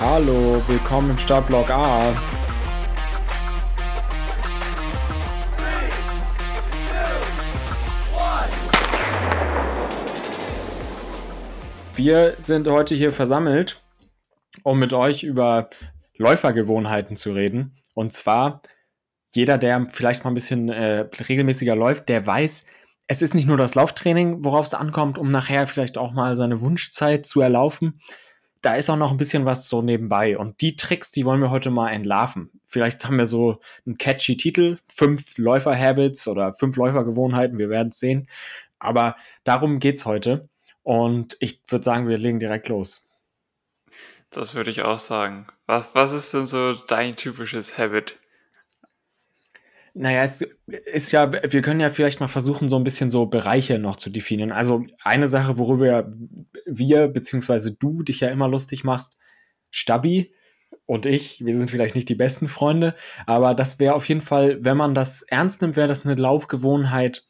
Hallo, willkommen im Startblock A. Wir sind heute hier versammelt, um mit euch über Läufergewohnheiten zu reden. Und zwar, jeder, der vielleicht mal ein bisschen äh, regelmäßiger läuft, der weiß, es ist nicht nur das Lauftraining, worauf es ankommt, um nachher vielleicht auch mal seine Wunschzeit zu erlaufen. Da ist auch noch ein bisschen was so nebenbei. Und die Tricks, die wollen wir heute mal entlarven. Vielleicht haben wir so einen catchy Titel, fünf Läufer-Habits oder fünf Läufergewohnheiten, wir werden es sehen. Aber darum geht's heute. Und ich würde sagen, wir legen direkt los. Das würde ich auch sagen. Was, was ist denn so dein typisches Habit? Naja, es ist ja, wir können ja vielleicht mal versuchen, so ein bisschen so Bereiche noch zu definieren. Also eine Sache, worüber wir, beziehungsweise du dich ja immer lustig machst, Stabi und ich, wir sind vielleicht nicht die besten Freunde, aber das wäre auf jeden Fall, wenn man das ernst nimmt, wäre das eine Laufgewohnheit,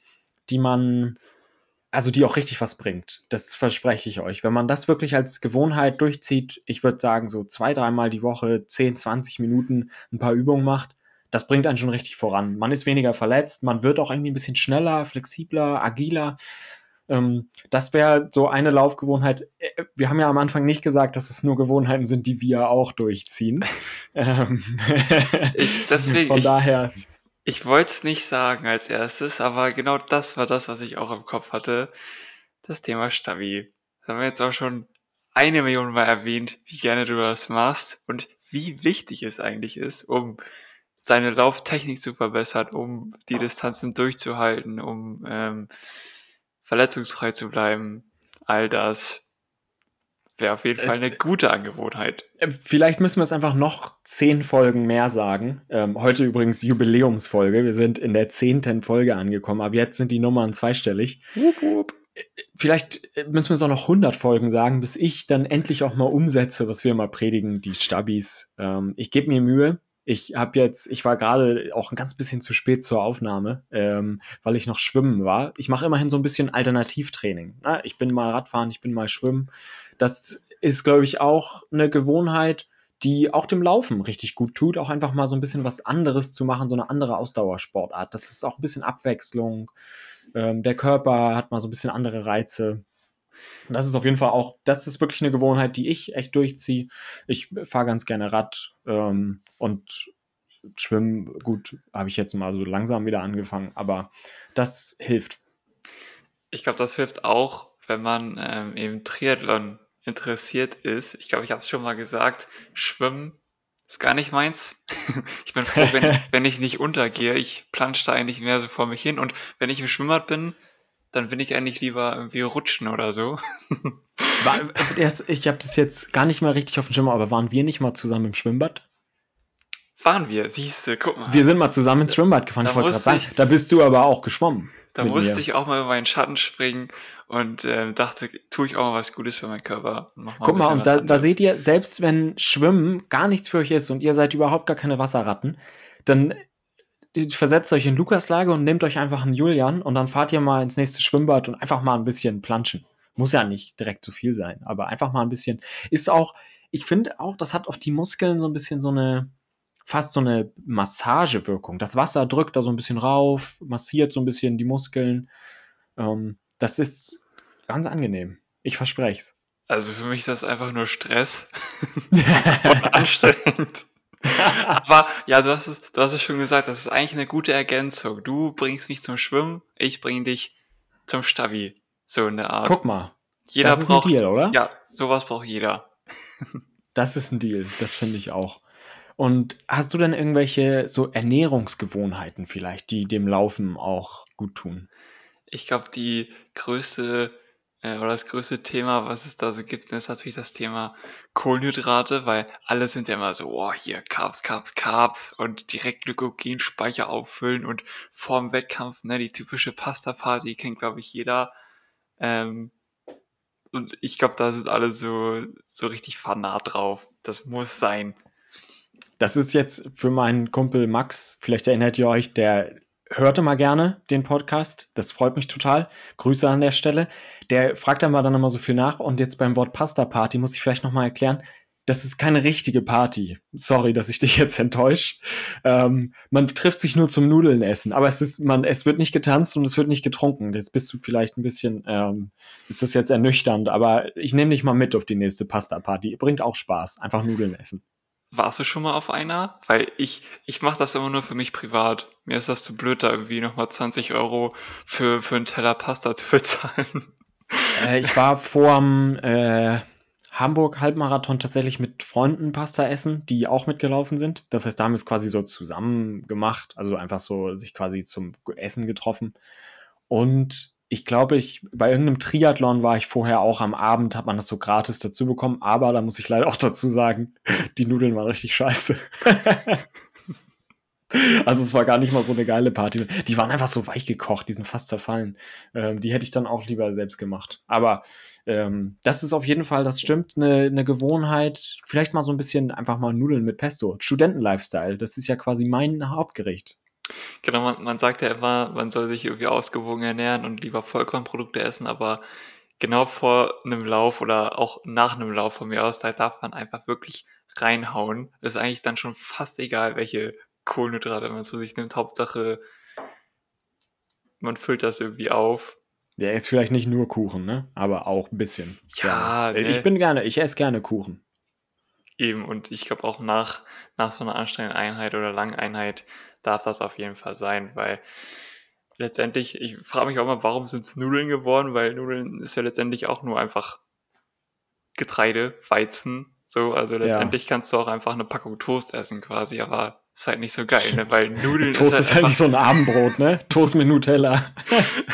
die man also die auch richtig was bringt. Das verspreche ich euch. Wenn man das wirklich als Gewohnheit durchzieht, ich würde sagen, so zwei, dreimal die Woche, 10, 20 Minuten ein paar Übungen macht, das bringt einen schon richtig voran. Man ist weniger verletzt, man wird auch irgendwie ein bisschen schneller, flexibler, agiler. Ähm, das wäre so eine Laufgewohnheit. Wir haben ja am Anfang nicht gesagt, dass es nur Gewohnheiten sind, die wir auch durchziehen. Ähm, ich, deswegen, Von daher. Ich, ich wollte es nicht sagen als erstes, aber genau das war das, was ich auch im Kopf hatte. Das Thema Stabi. Das haben wir jetzt auch schon eine Million Mal erwähnt, wie gerne du das machst und wie wichtig es eigentlich ist, um seine Lauftechnik zu verbessern, um die Distanzen durchzuhalten, um ähm, verletzungsfrei zu bleiben. All das Wäre auf jeden Fall eine gute Angewohnheit. Äh, vielleicht müssen wir es einfach noch zehn Folgen mehr sagen. Ähm, heute übrigens Jubiläumsfolge. Wir sind in der zehnten Folge angekommen. Aber jetzt sind die Nummern zweistellig. Wup, wup. Äh, vielleicht äh, müssen wir es auch noch 100 Folgen sagen, bis ich dann endlich auch mal umsetze, was wir mal predigen, die Stabis. Ähm, ich gebe mir Mühe. Ich habe jetzt, ich war gerade auch ein ganz bisschen zu spät zur Aufnahme, ähm, weil ich noch schwimmen war. Ich mache immerhin so ein bisschen Alternativtraining. Na, ich bin mal Radfahren, ich bin mal schwimmen. Das ist, glaube ich, auch eine Gewohnheit, die auch dem Laufen richtig gut tut, auch einfach mal so ein bisschen was anderes zu machen, so eine andere Ausdauersportart. Das ist auch ein bisschen Abwechslung. Ähm, der Körper hat mal so ein bisschen andere Reize. Und das ist auf jeden Fall auch, das ist wirklich eine Gewohnheit, die ich echt durchziehe. Ich fahre ganz gerne Rad ähm, und Schwimmen, gut, habe ich jetzt mal so langsam wieder angefangen, aber das hilft. Ich glaube, das hilft auch, wenn man ähm, eben Triathlon interessiert ist. Ich glaube, ich habe es schon mal gesagt, Schwimmen ist gar nicht meins. ich bin froh, wenn, wenn ich nicht untergehe. Ich plansche da eigentlich mehr so vor mich hin. Und wenn ich im Schwimmbad bin, dann will ich eigentlich lieber irgendwie rutschen oder so. War, ich habe das jetzt gar nicht mal richtig auf dem Schirm, aber waren wir nicht mal zusammen im Schwimmbad? Waren wir, siehst du, guck mal. Wir sind mal zusammen ins Schwimmbad gefahren, da ich wollte gerade sagen. Da bist du aber auch geschwommen. Da musste mir. ich auch mal über meinen Schatten springen und äh, dachte, tue ich auch mal was Gutes für meinen Körper. Mal guck mal, und da, da, seht ihr, selbst wenn Schwimmen gar nichts für euch ist und ihr seid überhaupt gar keine Wasserratten, dann versetzt euch in Lukas Lage und nehmt euch einfach einen Julian und dann fahrt ihr mal ins nächste Schwimmbad und einfach mal ein bisschen planschen. Muss ja nicht direkt zu viel sein, aber einfach mal ein bisschen. Ist auch, ich finde auch, das hat auf die Muskeln so ein bisschen so eine, fast so eine Massagewirkung. Das Wasser drückt da so ein bisschen rauf, massiert so ein bisschen die Muskeln. Ähm, das ist ganz angenehm. Ich verspreche es. Also für mich ist das einfach nur Stress und anstrengend. Aber ja, du hast, es, du hast es schon gesagt, das ist eigentlich eine gute Ergänzung. Du bringst mich zum Schwimmen, ich bring dich zum Stabi. So in der Art. Guck mal. Jeder das ist braucht, ein Deal, oder? Ja, sowas braucht jeder. das ist ein Deal, das finde ich auch. Und hast du denn irgendwelche so Ernährungsgewohnheiten vielleicht, die dem Laufen auch gut tun? Ich glaube, die größte oder das größte Thema, was es da so gibt, ist natürlich das Thema Kohlenhydrate, weil alle sind ja immer so, oh, hier Carbs, Carbs, Carbs und direkt Glykogenspeicher auffüllen und vorm Wettkampf, ne, die typische Pasta-Party kennt, glaube ich, jeder. Ähm, und ich glaube, da sind alle so, so richtig fanat drauf. Das muss sein. Das ist jetzt für meinen Kumpel Max, vielleicht erinnert ihr euch, der hörte mal gerne den Podcast. Das freut mich total. Grüße an der Stelle. Der fragt dann mal dann immer so viel nach. Und jetzt beim Wort Pasta Party muss ich vielleicht noch mal erklären. das ist keine richtige Party. Sorry, dass ich dich jetzt enttäusche. Ähm, man trifft sich nur zum Nudeln essen, aber es ist, man, es wird nicht getanzt und es wird nicht getrunken. Jetzt bist du vielleicht ein bisschen, ähm, ist das jetzt ernüchternd, aber ich nehme dich mal mit auf die nächste Pasta-Party. Bringt auch Spaß. Einfach Nudeln essen. Warst du schon mal auf einer? Weil ich, ich mache das immer nur für mich privat. Mir ist das zu blöd, da irgendwie nochmal 20 Euro für, für einen Teller Pasta zu bezahlen. Äh, ich war vorm, äh, Hamburg-Halbmarathon tatsächlich mit Freunden Pasta essen, die auch mitgelaufen sind. Das heißt, da haben wir es quasi so zusammen gemacht, also einfach so sich quasi zum Essen getroffen. Und ich glaube, ich bei irgendeinem Triathlon war ich vorher auch am Abend, hat man das so gratis dazu bekommen, aber da muss ich leider auch dazu sagen, die Nudeln waren richtig scheiße. Also es war gar nicht mal so eine geile Party. Die waren einfach so weich gekocht, die sind fast zerfallen. Ähm, die hätte ich dann auch lieber selbst gemacht. Aber ähm, das ist auf jeden Fall, das stimmt, eine, eine Gewohnheit. Vielleicht mal so ein bisschen einfach mal Nudeln mit Pesto. Studenten-Lifestyle, das ist ja quasi mein Hauptgericht. Genau, man, man sagt ja immer, man soll sich irgendwie ausgewogen ernähren und lieber Vollkornprodukte essen, aber genau vor einem Lauf oder auch nach einem Lauf von mir aus, da darf man einfach wirklich reinhauen. Das ist eigentlich dann schon fast egal, welche Kohlenhydrate man zu sich nimmt. Hauptsache, man füllt das irgendwie auf. Ja, jetzt vielleicht nicht nur Kuchen, ne? Aber auch ein bisschen. Ja, ne? ich bin gerne, ich esse gerne Kuchen. Eben, und ich glaube auch nach, nach so einer anstrengenden Einheit oder langen Einheit darf das auf jeden Fall sein, weil letztendlich, ich frage mich auch mal, warum sind es Nudeln geworden, weil Nudeln ist ja letztendlich auch nur einfach Getreide, Weizen, so, also letztendlich ja. kannst du auch einfach eine Packung Toast essen quasi, aber ist halt nicht so geil, ne? Weil Nudeln Toast ist halt, ist halt nicht so ein Abendbrot, ne? Toast mit Nutella.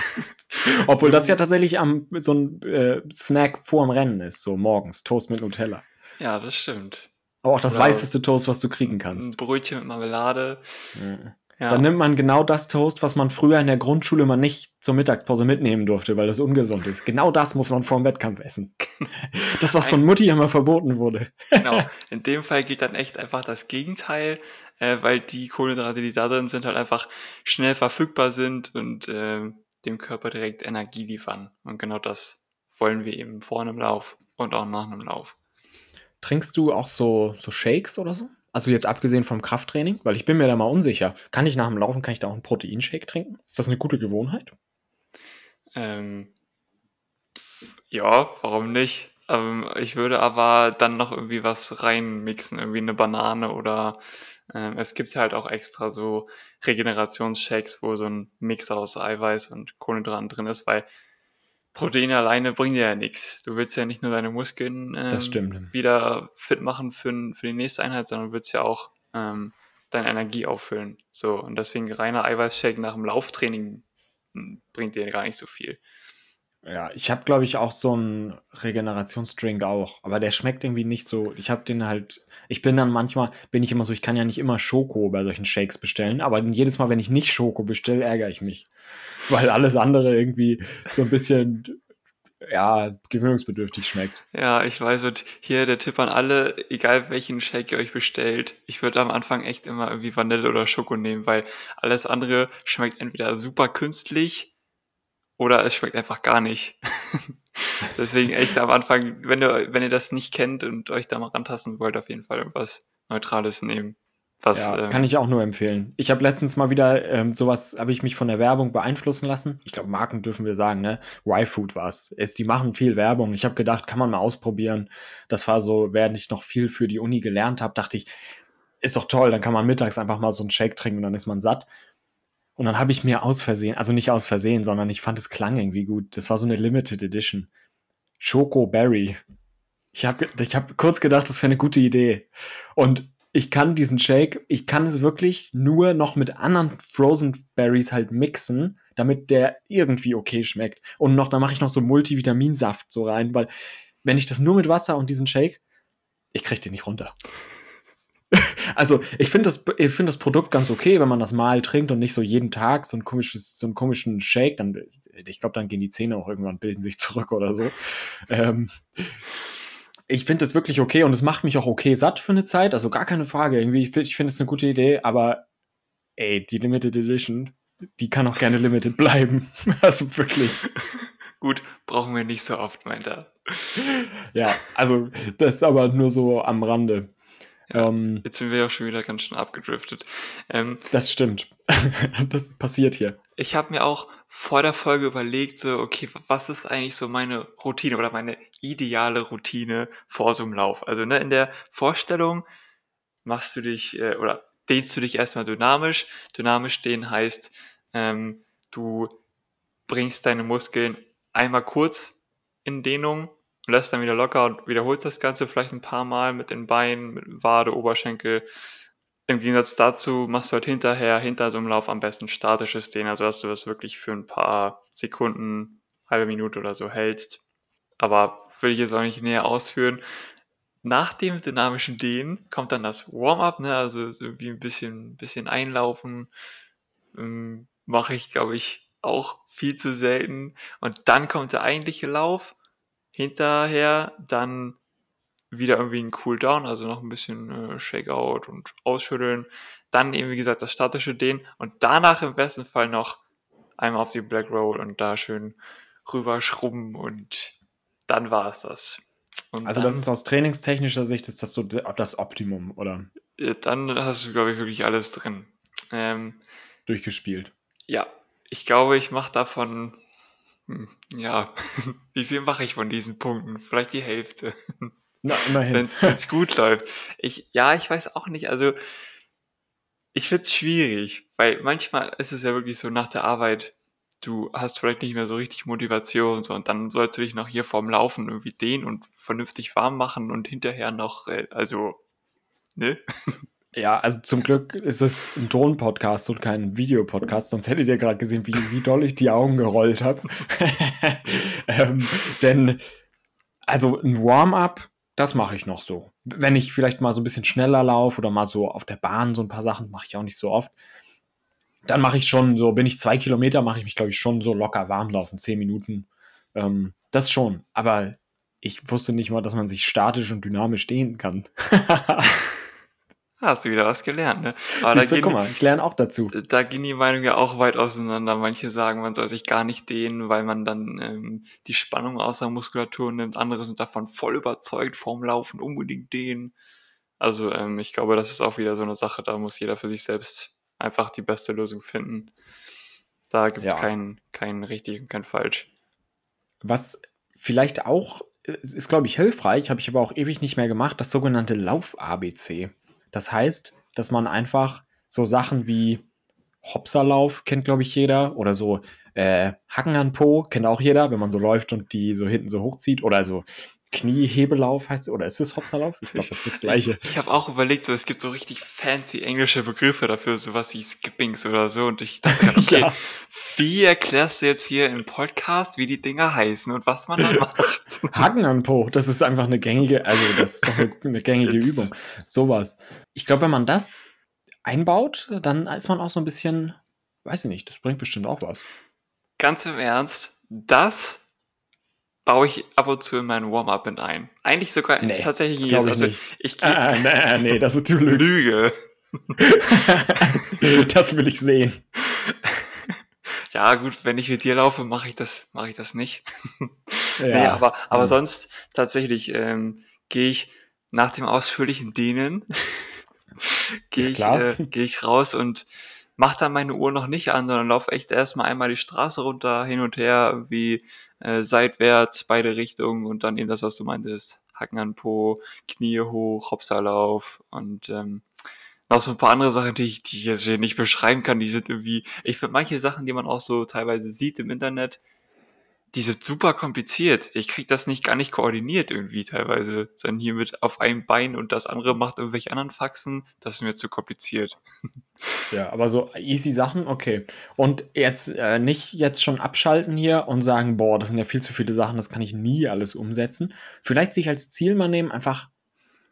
Obwohl das ja tatsächlich am, so ein äh, Snack vor dem Rennen ist, so morgens. Toast mit Nutella. Ja, das stimmt. Aber auch das Oder weißeste Toast, was du kriegen kannst. Ein Brötchen mit Marmelade. Ja. Ja. Dann nimmt man genau das Toast, was man früher in der Grundschule mal nicht zur Mittagspause mitnehmen durfte, weil das ungesund ist. Genau das muss man vor dem Wettkampf essen. Das, was von Mutti immer verboten wurde. Genau. In dem Fall gilt dann echt einfach das Gegenteil, äh, weil die Kohlenhydrate, die da drin sind, halt einfach schnell verfügbar sind und äh, dem Körper direkt Energie liefern. Und genau das wollen wir eben vor einem Lauf und auch nach einem Lauf. Trinkst du auch so, so Shakes oder so? Also jetzt abgesehen vom Krafttraining, weil ich bin mir da mal unsicher. Kann ich nach dem Laufen, kann ich da auch einen Proteinshake trinken? Ist das eine gute Gewohnheit? Ähm, ja, warum nicht? Ähm, ich würde aber dann noch irgendwie was reinmixen, irgendwie eine Banane oder ähm, es gibt halt auch extra so Regenerationsshakes, wo so ein Mix aus Eiweiß und Kohlenhydraten drin ist, weil Proteine alleine bringen dir ja nichts. Du willst ja nicht nur deine Muskeln ähm, wieder fit machen für, für die nächste Einheit, sondern willst ja auch ähm, deine Energie auffüllen. So, und deswegen reiner Eiweißshake nach dem Lauftraining hm, bringt dir gar nicht so viel. Ja, ich habe, glaube ich, auch so einen Regenerationsdrink auch, aber der schmeckt irgendwie nicht so. Ich habe den halt, ich bin dann manchmal, bin ich immer so, ich kann ja nicht immer Schoko bei solchen Shakes bestellen, aber jedes Mal, wenn ich nicht Schoko bestelle, ärgere ich mich. Weil alles andere irgendwie so ein bisschen, ja, gewöhnungsbedürftig schmeckt. Ja, ich weiß, und hier der Tipp an alle, egal welchen Shake ihr euch bestellt, ich würde am Anfang echt immer irgendwie Vanille oder Schoko nehmen, weil alles andere schmeckt entweder super künstlich oder es schmeckt einfach gar nicht. Deswegen echt am Anfang, wenn ihr, wenn ihr das nicht kennt und euch da mal rantasten wollt, auf jeden Fall irgendwas Neutrales nehmen. Was, ja, ähm, kann ich auch nur empfehlen. Ich habe letztens mal wieder ähm, sowas, habe ich mich von der Werbung beeinflussen lassen. Ich glaube, Marken dürfen wir sagen, ne? Y-Food war es. Die machen viel Werbung. Ich habe gedacht, kann man mal ausprobieren. Das war so, während ich noch viel für die Uni gelernt habe, dachte ich, ist doch toll, dann kann man mittags einfach mal so einen Shake trinken und dann ist man satt. Und dann habe ich mir aus Versehen, also nicht aus Versehen, sondern ich fand es klang irgendwie gut. Das war so eine Limited Edition. Choco Berry. Ich habe ich hab kurz gedacht, das wäre eine gute Idee. Und ich kann diesen Shake, ich kann es wirklich nur noch mit anderen Frozen Berries halt mixen, damit der irgendwie okay schmeckt. Und noch, da mache ich noch so Multivitaminsaft so rein, weil wenn ich das nur mit Wasser und diesen Shake, ich krieg den nicht runter. Also, ich finde das, find das Produkt ganz okay, wenn man das mal trinkt und nicht so jeden Tag so ein komisches, so einen komischen Shake, dann, ich glaube, dann gehen die Zähne auch irgendwann, bilden sich zurück oder so. Ähm, ich finde das wirklich okay und es macht mich auch okay satt für eine Zeit, also gar keine Frage. Irgendwie, ich finde es eine gute Idee, aber ey, die Limited Edition, die kann auch gerne limited bleiben. also wirklich. Gut, brauchen wir nicht so oft, meint er. Ja, also das ist aber nur so am Rande. Ja, ähm, jetzt sind wir ja schon wieder ganz schön abgedriftet. Ähm, das stimmt. das passiert hier. Ich habe mir auch vor der Folge überlegt, so, okay, was ist eigentlich so meine Routine oder meine ideale Routine vor so einem Lauf? Also ne, in der Vorstellung machst du dich äh, oder dehnst du dich erstmal dynamisch. Dynamisch dehnen heißt, ähm, du bringst deine Muskeln einmal kurz in Dehnung lässt dann wieder locker und wiederholst das Ganze vielleicht ein paar Mal mit den Beinen, mit Wade, Oberschenkel. Im Gegensatz dazu machst du halt hinterher, hinter so einem Lauf am besten statisches Dehnen, also dass du das wirklich für ein paar Sekunden, halbe Minute oder so hältst. Aber will ich jetzt auch nicht näher ausführen. Nach dem dynamischen Dehnen kommt dann das Warm-up, ne? also irgendwie ein bisschen, bisschen einlaufen. Ähm, Mache ich, glaube ich, auch viel zu selten. Und dann kommt der eigentliche Lauf. Hinterher dann wieder irgendwie ein Cooldown, also noch ein bisschen äh, Shakeout und Ausschütteln. Dann eben, wie gesagt, das statische Dehnen. Und danach im besten Fall noch einmal auf die Black Roll und da schön rüber schrubben und dann war es das. Und also, das ist aus trainingstechnischer Sicht ist das so das Optimum, oder? Dann hast du, glaube ich, wirklich alles drin. Ähm, Durchgespielt. Ja, ich glaube, ich mache davon, ja, wie viel mache ich von diesen Punkten? Vielleicht die Hälfte. Na, immerhin. Wenn es gut läuft. Ich, ja, ich weiß auch nicht. Also, ich finde es schwierig, weil manchmal ist es ja wirklich so nach der Arbeit, du hast vielleicht nicht mehr so richtig Motivation so, und dann sollst du dich noch hier vorm Laufen irgendwie dehnen und vernünftig warm machen und hinterher noch, äh, also, ne? Ja, also zum Glück ist es ein Drohnen-Podcast und kein Videopodcast, sonst hättet ihr gerade gesehen, wie, wie doll ich die Augen gerollt habe. ähm, denn, also ein Warm-up, das mache ich noch so. Wenn ich vielleicht mal so ein bisschen schneller laufe oder mal so auf der Bahn so ein paar Sachen, mache ich auch nicht so oft dann mache ich schon so, bin ich zwei Kilometer, mache ich mich, glaube ich, schon so locker warm laufen, zehn Minuten. Ähm, das schon. Aber ich wusste nicht mal, dass man sich statisch und dynamisch dehnen kann. Hast du wieder was gelernt, ne? Aber Siehst du, gehen, guck mal, ich lerne auch dazu. Da gehen die Meinungen ja auch weit auseinander. Manche sagen, man soll sich gar nicht dehnen, weil man dann ähm, die Spannung außer Muskulatur nimmt. Andere sind davon voll überzeugt, vorm Laufen unbedingt dehnen. Also ähm, ich glaube, das ist auch wieder so eine Sache, da muss jeder für sich selbst einfach die beste Lösung finden. Da gibt es ja. keinen kein richtig und kein falsch. Was vielleicht auch ist, glaube ich, hilfreich, habe ich aber auch ewig nicht mehr gemacht, das sogenannte Lauf-ABC. Das heißt, dass man einfach so Sachen wie Hopserlauf kennt, glaube ich, jeder. Oder so äh, Hacken an Po kennt auch jeder, wenn man so läuft und die so hinten so hochzieht. Oder so Kniehebelauf heißt es, oder ist es Hopserlauf? Ich glaube, das ist das Gleiche. Ich, ich habe auch überlegt, so es gibt so richtig fancy englische Begriffe dafür, sowas wie Skippings oder so. Und ich dachte, okay, ja. wie erklärst du jetzt hier im Podcast, wie die Dinger heißen und was man da macht? Hacken an Po, das ist einfach eine gängige, also das ist doch eine, eine gängige Übung. Sowas. Ich glaube, wenn man das einbaut, dann ist man auch so ein bisschen, weiß ich nicht, das bringt bestimmt auch was. Ganz im Ernst, das baue ich ab und zu in meinen Warm-up mit ein. Eigentlich sogar nee, tatsächlich nie. Ich also nicht. ich ah, ah, nee, nee, das ist du Lüge. das will ich sehen. Ja, gut, wenn ich mit dir laufe, mache ich das, mache ich das nicht. ja, nee, aber, aber ja. sonst tatsächlich ähm, gehe ich nach dem ausführlichen Dehnen gehe ich, äh, geh ich raus und mache dann meine Uhr noch nicht an, sondern laufe echt erstmal einmal die Straße runter, hin und her, wie äh, seitwärts, beide Richtungen und dann eben das, was du meintest, Hacken an Po, Knie hoch, Hopserlauf und ähm, noch so ein paar andere Sachen, die ich, die ich jetzt hier nicht beschreiben kann, die sind irgendwie, ich finde manche Sachen, die man auch so teilweise sieht im Internet, die sind super kompliziert. Ich krieg das nicht gar nicht koordiniert irgendwie teilweise. Dann hier mit auf einem Bein und das andere macht irgendwelche anderen Faxen. Das ist mir zu kompliziert. Ja, aber so easy Sachen, okay. Und jetzt äh, nicht jetzt schon abschalten hier und sagen, boah, das sind ja viel zu viele Sachen, das kann ich nie alles umsetzen. Vielleicht sich als Ziel mal nehmen, einfach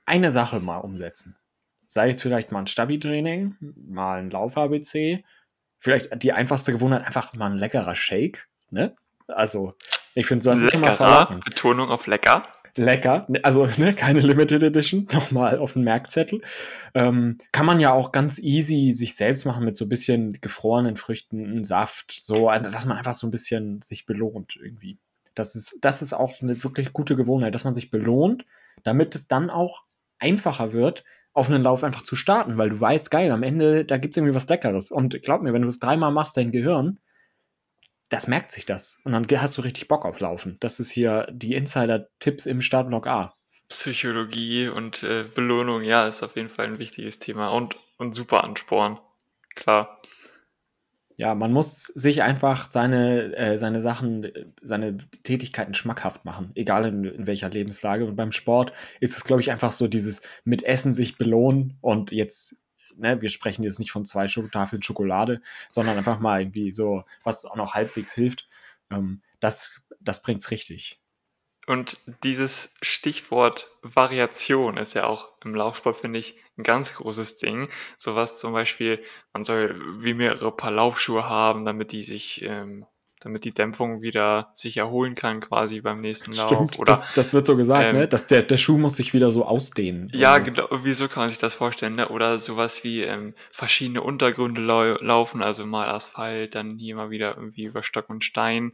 eine Sache mal umsetzen. Sei es vielleicht mal ein Stabi-Training, mal ein Lauf-ABC, vielleicht die einfachste Gewohnheit, einfach mal ein leckerer Shake, ne? Also, ich finde, so das ist immer verlockend. Betonung auf lecker. Lecker, also ne, keine Limited Edition, nochmal auf den Merkzettel. Ähm, kann man ja auch ganz easy sich selbst machen mit so ein bisschen gefrorenen Früchten, Saft, so, also dass man einfach so ein bisschen sich belohnt irgendwie. Das ist, das ist auch eine wirklich gute Gewohnheit, dass man sich belohnt, damit es dann auch einfacher wird, auf einen Lauf einfach zu starten, weil du weißt, geil, am Ende, da gibt es irgendwie was Leckeres. Und glaub mir, wenn du es dreimal machst, dein Gehirn, das merkt sich das. Und dann hast du richtig Bock auf Laufen. Das ist hier die Insider-Tipps im Startblock A. Psychologie und äh, Belohnung, ja, ist auf jeden Fall ein wichtiges Thema und, und super Ansporn. Klar. Ja, man muss sich einfach seine, äh, seine Sachen, seine Tätigkeiten schmackhaft machen, egal in, in welcher Lebenslage. Und beim Sport ist es, glaube ich, einfach so dieses mit Essen sich belohnen und jetzt, ne, wir sprechen jetzt nicht von zwei Tafeln Schokolade, sondern einfach mal irgendwie so, was auch noch halbwegs hilft. Ähm, das, das es richtig. Und dieses Stichwort Variation ist ja auch im Laufsport, finde ich, ein ganz großes Ding. Sowas zum Beispiel, man soll wie mehrere Paar Laufschuhe haben, damit die sich, ähm, damit die Dämpfung wieder sich erholen kann, quasi beim nächsten Lauf. Stimmt, Oder, das, das wird so gesagt, ähm, ne? Dass der, der Schuh muss sich wieder so ausdehnen. Ja, oder? genau, wieso kann man sich das vorstellen, ne? Oder sowas wie ähm, verschiedene Untergründe lau laufen, also mal Asphalt, dann hier mal wieder irgendwie über Stock und Stein.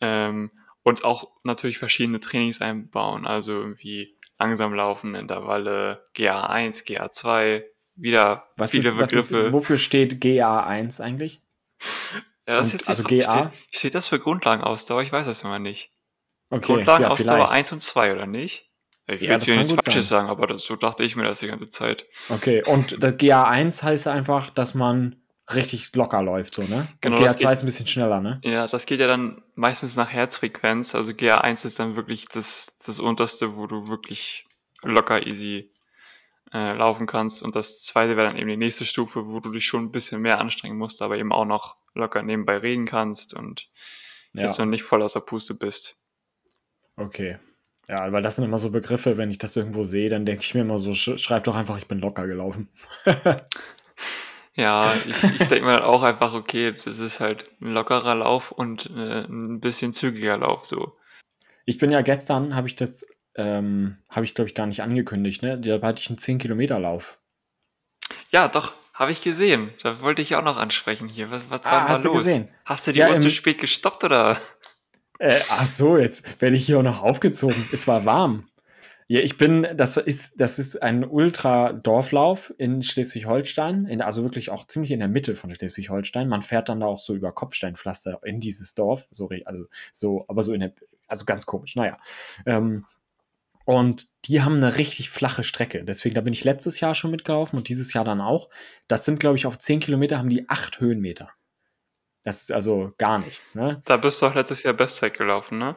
Ähm, und auch natürlich verschiedene Trainings einbauen, also irgendwie langsam laufen, Intervalle, GA1, GA2, wieder was viele ist, Begriffe. Ist, wofür steht GA1 eigentlich? Ja, das und, ist also GA? Ich sehe das für Grundlagenausdauer, ich weiß das immer nicht. Okay, Grundlagenausdauer ja, 1 und 2, oder nicht? Ich will ja, jetzt hier nichts Falsches sagen, aber das, so dachte ich mir das die ganze Zeit. Okay, und das GA1 heißt einfach, dass man richtig locker läuft, so, ne? Genau, Und GA2 geht, ist ein bisschen schneller, ne? Ja, das geht ja dann meistens nach Herzfrequenz. Also GA1 ist dann wirklich das, das unterste, wo du wirklich locker easy äh, laufen kannst. Und das zweite wäre dann eben die nächste Stufe, wo du dich schon ein bisschen mehr anstrengen musst, aber eben auch noch locker nebenbei reden kannst und ja. jetzt noch nicht voll aus der Puste bist. Okay. Ja, weil das sind immer so Begriffe, wenn ich das irgendwo sehe, dann denke ich mir immer so, sch schreib doch einfach, ich bin locker gelaufen. Ja, ich, ich denke mir auch einfach, okay, das ist halt ein lockerer Lauf und äh, ein bisschen zügiger Lauf so. Ich bin ja gestern, habe ich das, ähm, habe ich glaube ich gar nicht angekündigt, ne? Da hatte ich einen 10-Kilometer-Lauf. Ja, doch, habe ich gesehen. Da wollte ich auch noch ansprechen hier. Was, was ah, war hast los? Du gesehen? Hast du die ja, Uhr zu spät gestoppt oder? Äh, ach so, jetzt werde ich hier auch noch aufgezogen. Es war warm. Ja, ich bin, das ist, das ist ein Ultra-Dorflauf in Schleswig-Holstein, also wirklich auch ziemlich in der Mitte von Schleswig-Holstein. Man fährt dann da auch so über Kopfsteinpflaster in dieses Dorf, sorry, also so, aber so in der, also ganz komisch, naja. Ähm, und die haben eine richtig flache Strecke. Deswegen, da bin ich letztes Jahr schon mitgelaufen und dieses Jahr dann auch. Das sind, glaube ich, auf 10 Kilometer haben die 8 Höhenmeter. Das ist also gar nichts, ne? Da bist du auch letztes Jahr Bestzeit gelaufen, ne?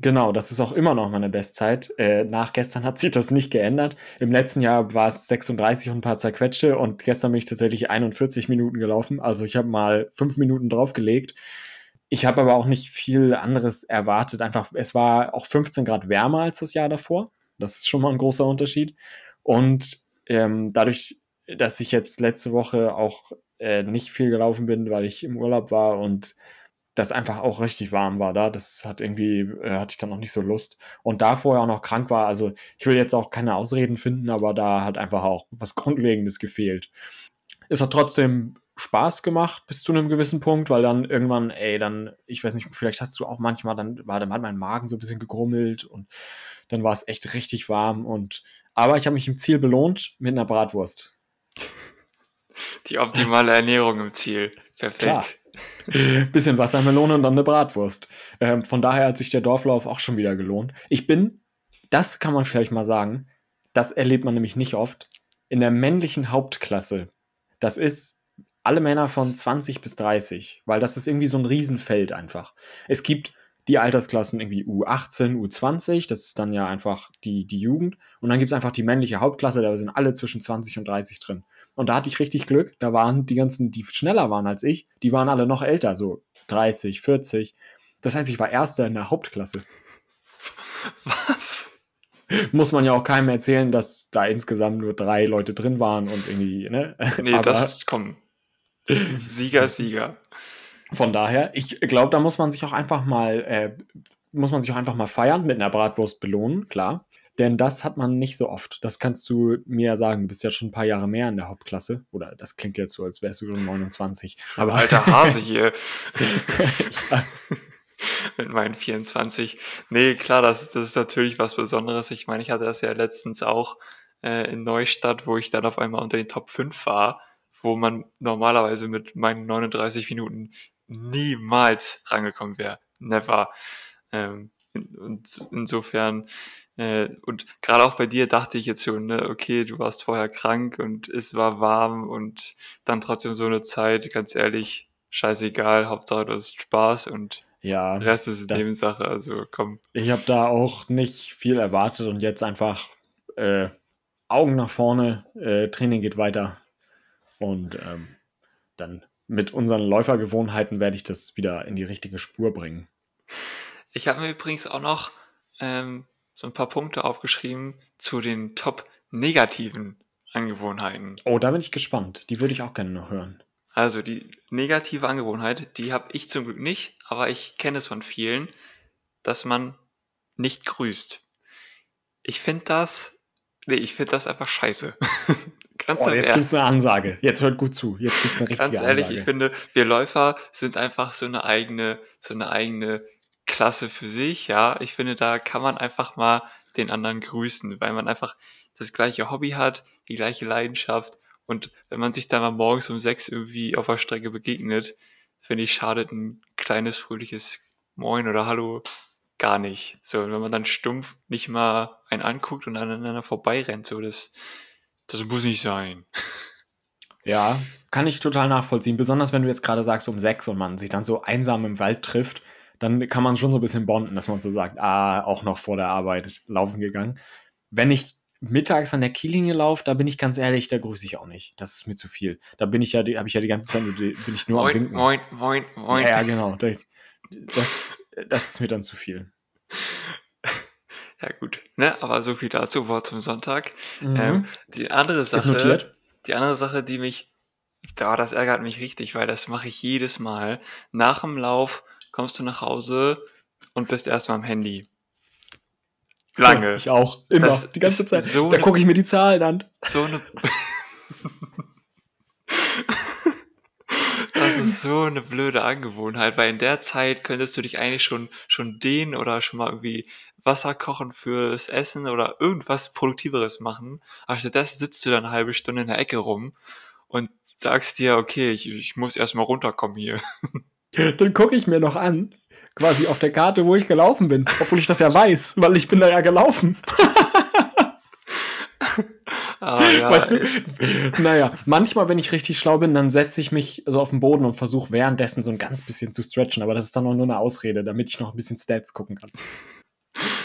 Genau, das ist auch immer noch meine Bestzeit. Äh, nach gestern hat sich das nicht geändert. Im letzten Jahr war es 36 und ein paar zerquetschte und gestern bin ich tatsächlich 41 Minuten gelaufen. Also ich habe mal fünf Minuten draufgelegt. Ich habe aber auch nicht viel anderes erwartet. Einfach, es war auch 15 Grad wärmer als das Jahr davor. Das ist schon mal ein großer Unterschied. Und ähm, dadurch, dass ich jetzt letzte Woche auch äh, nicht viel gelaufen bin, weil ich im Urlaub war und das einfach auch richtig warm war da. Das hat irgendwie, äh, hatte ich dann noch nicht so Lust. Und da vorher auch noch krank war, also ich will jetzt auch keine Ausreden finden, aber da hat einfach auch was Grundlegendes gefehlt. Es hat trotzdem Spaß gemacht bis zu einem gewissen Punkt, weil dann irgendwann, ey, dann, ich weiß nicht, vielleicht hast du auch manchmal, dann war, dann hat mein Magen so ein bisschen gegrummelt und dann war es echt richtig warm und, aber ich habe mich im Ziel belohnt mit einer Bratwurst. Die optimale Ernährung im Ziel. Perfekt. Klar. Bisschen Wassermelone und dann eine Bratwurst. Ähm, von daher hat sich der Dorflauf auch schon wieder gelohnt. Ich bin, das kann man vielleicht mal sagen, das erlebt man nämlich nicht oft, in der männlichen Hauptklasse. Das ist alle Männer von 20 bis 30, weil das ist irgendwie so ein Riesenfeld einfach. Es gibt die Altersklassen irgendwie U18, U20, das ist dann ja einfach die, die Jugend. Und dann gibt es einfach die männliche Hauptklasse, da sind alle zwischen 20 und 30 drin. Und da hatte ich richtig Glück. Da waren die ganzen, die schneller waren als ich, die waren alle noch älter, so 30, 40. Das heißt, ich war Erster in der Hauptklasse. Was? Muss man ja auch keinem erzählen, dass da insgesamt nur drei Leute drin waren und irgendwie, ne? Nee, Aber das kommt. Sieger, Sieger. Von daher, ich glaube, da muss man sich auch einfach mal, äh, muss man sich auch einfach mal feiern, mit einer Bratwurst belohnen, klar. Denn das hat man nicht so oft. Das kannst du mir ja sagen. Du bist ja schon ein paar Jahre mehr in der Hauptklasse. Oder das klingt jetzt so, als wärst du schon 29. Aber alter Hase hier. mit meinen 24. Nee, klar, das, das ist natürlich was Besonderes. Ich meine, ich hatte das ja letztens auch äh, in Neustadt, wo ich dann auf einmal unter den Top 5 war, wo man normalerweise mit meinen 39 Minuten niemals rangekommen wäre. Never. Ähm, und insofern, äh, und gerade auch bei dir dachte ich jetzt schon, ne, okay, du warst vorher krank und es war warm und dann trotzdem so eine Zeit, ganz ehrlich, scheißegal, Hauptsache du hast Spaß und ja, der Rest ist Nebensache, also komm. Ich habe da auch nicht viel erwartet und jetzt einfach äh, Augen nach vorne, äh, Training geht weiter und ähm, dann mit unseren Läufergewohnheiten werde ich das wieder in die richtige Spur bringen. Ich habe mir übrigens auch noch ähm, so ein paar Punkte aufgeschrieben zu den top negativen Angewohnheiten. Oh, da bin ich gespannt. Die würde ich auch gerne noch hören. Also die negative Angewohnheit, die habe ich zum Glück nicht, aber ich kenne es von vielen, dass man nicht grüßt. Ich finde das, nee, ich finde das einfach scheiße. Ganz oh, jetzt gibt es eine Ansage. Jetzt hört gut zu. Jetzt gibt es eine richtige Ganz ehrlich, Ansage. ich finde, wir Läufer sind einfach so eine eigene, so eine eigene Klasse für sich. Ja, ich finde, da kann man einfach mal den anderen grüßen, weil man einfach das gleiche Hobby hat, die gleiche Leidenschaft. Und wenn man sich da mal morgens um sechs irgendwie auf der Strecke begegnet, finde ich, schadet ein kleines, fröhliches Moin oder Hallo gar nicht. So, wenn man dann stumpf nicht mal einen anguckt und aneinander vorbeirennt, so, das, das muss nicht sein. Ja, kann ich total nachvollziehen. Besonders wenn du jetzt gerade sagst um sechs und man sich dann so einsam im Wald trifft, dann kann man schon so ein bisschen bonden, dass man so sagt, ah, auch noch vor der Arbeit laufen gegangen. Wenn ich mittags an der Kiellinie laufe, da bin ich ganz ehrlich, da grüße ich auch nicht. Das ist mir zu viel. Da bin ich ja, habe ich ja die ganze Zeit, bin ich nur moin, am Winken. Moin, moin, moin. Ja, ja genau. Das, das, das ist mir dann zu viel. Ja, gut. Ne? Aber so viel dazu, Wort zum Sonntag. Mhm. Ähm, die andere Sache, die andere Sache, die mich, da, das ärgert mich richtig, weil das mache ich jedes Mal. Nach dem Lauf kommst du nach Hause und bist erstmal am Handy. Lange. Ja, ich auch. Immer. Das die ganze Zeit. So da gucke ich mir die Zahlen an. So eine. Das ist so eine blöde Angewohnheit, weil in der Zeit könntest du dich eigentlich schon, schon dehnen oder schon mal irgendwie Wasser kochen fürs Essen oder irgendwas Produktiveres machen. Aber stattdessen sitzt du dann eine halbe Stunde in der Ecke rum und sagst dir, okay, ich, ich muss erstmal runterkommen hier. Dann gucke ich mir noch an, quasi auf der Karte, wo ich gelaufen bin, obwohl ich das ja weiß, weil ich bin da ja gelaufen. Ah, ja, weißt du, naja, manchmal, wenn ich richtig schlau bin, dann setze ich mich so auf den Boden und versuche währenddessen so ein ganz bisschen zu stretchen, aber das ist dann auch nur eine Ausrede, damit ich noch ein bisschen Stats gucken kann.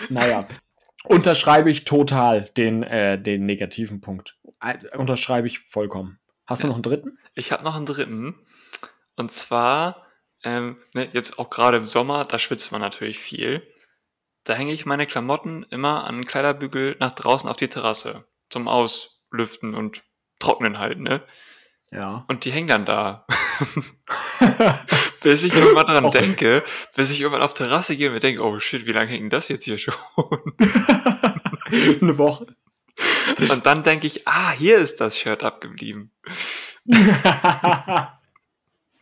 Naja, unterschreibe ich total den, äh, den negativen Punkt. Unterschreibe ich vollkommen. Hast du noch einen dritten? Ich habe noch einen dritten. Und zwar, ähm, ne, jetzt auch gerade im Sommer, da schwitzt man natürlich viel. Da hänge ich meine Klamotten immer an Kleiderbügel nach draußen auf die Terrasse zum Auslüften und Trocknen halt, ne? Ja. Und die hängen dann da. bis ich irgendwann dran okay. denke, bis ich irgendwann auf Terrasse gehe und mir denke, oh shit, wie lange hängt das jetzt hier schon? Eine Woche. Und dann denke ich, ah, hier ist das Shirt abgeblieben.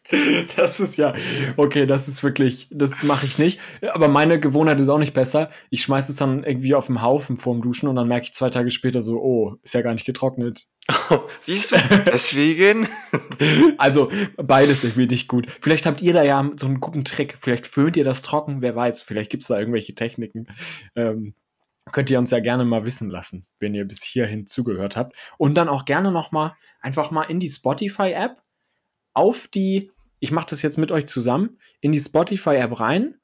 Das ist ja, okay, das ist wirklich, das mache ich nicht. Aber meine Gewohnheit ist auch nicht besser. Ich schmeiße es dann irgendwie auf dem Haufen vorm Duschen und dann merke ich zwei Tage später so, oh, ist ja gar nicht getrocknet. Oh, siehst du, deswegen. also beides irgendwie nicht gut. Vielleicht habt ihr da ja so einen guten Trick. Vielleicht föhnt ihr das trocken, wer weiß. Vielleicht gibt es da irgendwelche Techniken. Ähm, könnt ihr uns ja gerne mal wissen lassen, wenn ihr bis hierhin zugehört habt. Und dann auch gerne noch mal einfach mal in die Spotify-App auf die ich mache das jetzt mit euch zusammen, in die Spotify-App rein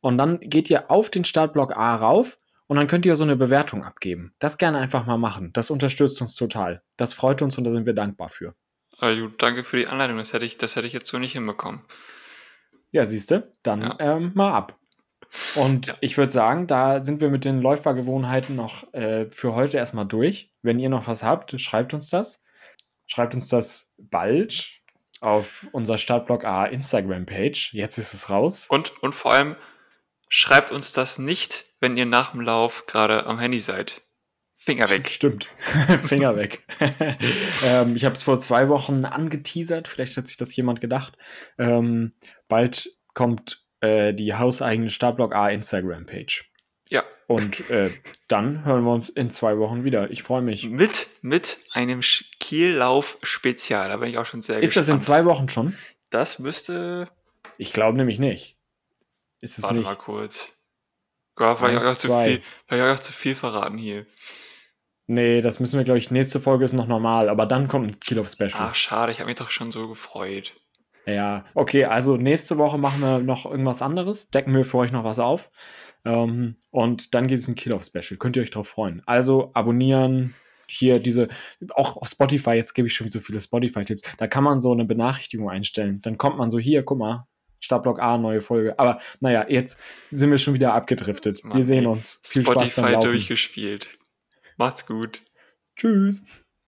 und dann geht ihr auf den Startblock A rauf und dann könnt ihr so eine Bewertung abgeben. Das gerne einfach mal machen. Das unterstützt uns total. Das freut uns und da sind wir dankbar für. Also, danke für die Anleitung. Das hätte ich, das hätte ich jetzt so nicht hinbekommen. Ja, siehst du, dann ja. ähm, mal ab. Und ja. ich würde sagen, da sind wir mit den Läufergewohnheiten noch äh, für heute erstmal durch. Wenn ihr noch was habt, schreibt uns das. Schreibt uns das bald auf unserer Startblock A Instagram-Page. Jetzt ist es raus. Und, und vor allem schreibt uns das nicht, wenn ihr nach dem Lauf gerade am Handy seid. Finger weg. Stimmt. Finger weg. ähm, ich habe es vor zwei Wochen angeteasert. Vielleicht hat sich das jemand gedacht. Ähm, bald kommt äh, die hauseigene Startblock A Instagram-Page. Ja. Und äh, dann hören wir uns in zwei Wochen wieder. Ich freue mich. Mit, mit einem Kiellauf-Spezial. Da bin ich auch schon sehr Ist gespannt. das in zwei Wochen schon? Das müsste. Ich glaube nämlich nicht. Ist es Warte nicht? mal kurz. Gott, vielleicht habe ich, zu viel, vielleicht auch zu viel verraten hier. Nee, das müssen wir, glaube ich, nächste Folge ist noch normal, aber dann kommt ein Kill of Special. Ach, schade, ich habe mich doch schon so gefreut. Ja, okay, also nächste Woche machen wir noch irgendwas anderes, decken wir für euch noch was auf. Ähm, und dann gibt es ein Kill of Special. Könnt ihr euch drauf freuen. Also abonnieren, hier diese, auch auf Spotify, jetzt gebe ich schon so viele Spotify-Tipps, da kann man so eine Benachrichtigung einstellen. Dann kommt man so, hier, guck mal, Startblock A, neue Folge. Aber naja, jetzt sind wir schon wieder abgedriftet. Wir sehen uns. Viel Spotify Spaß beim Laufen. durchgespielt. Macht's gut. Tschüss.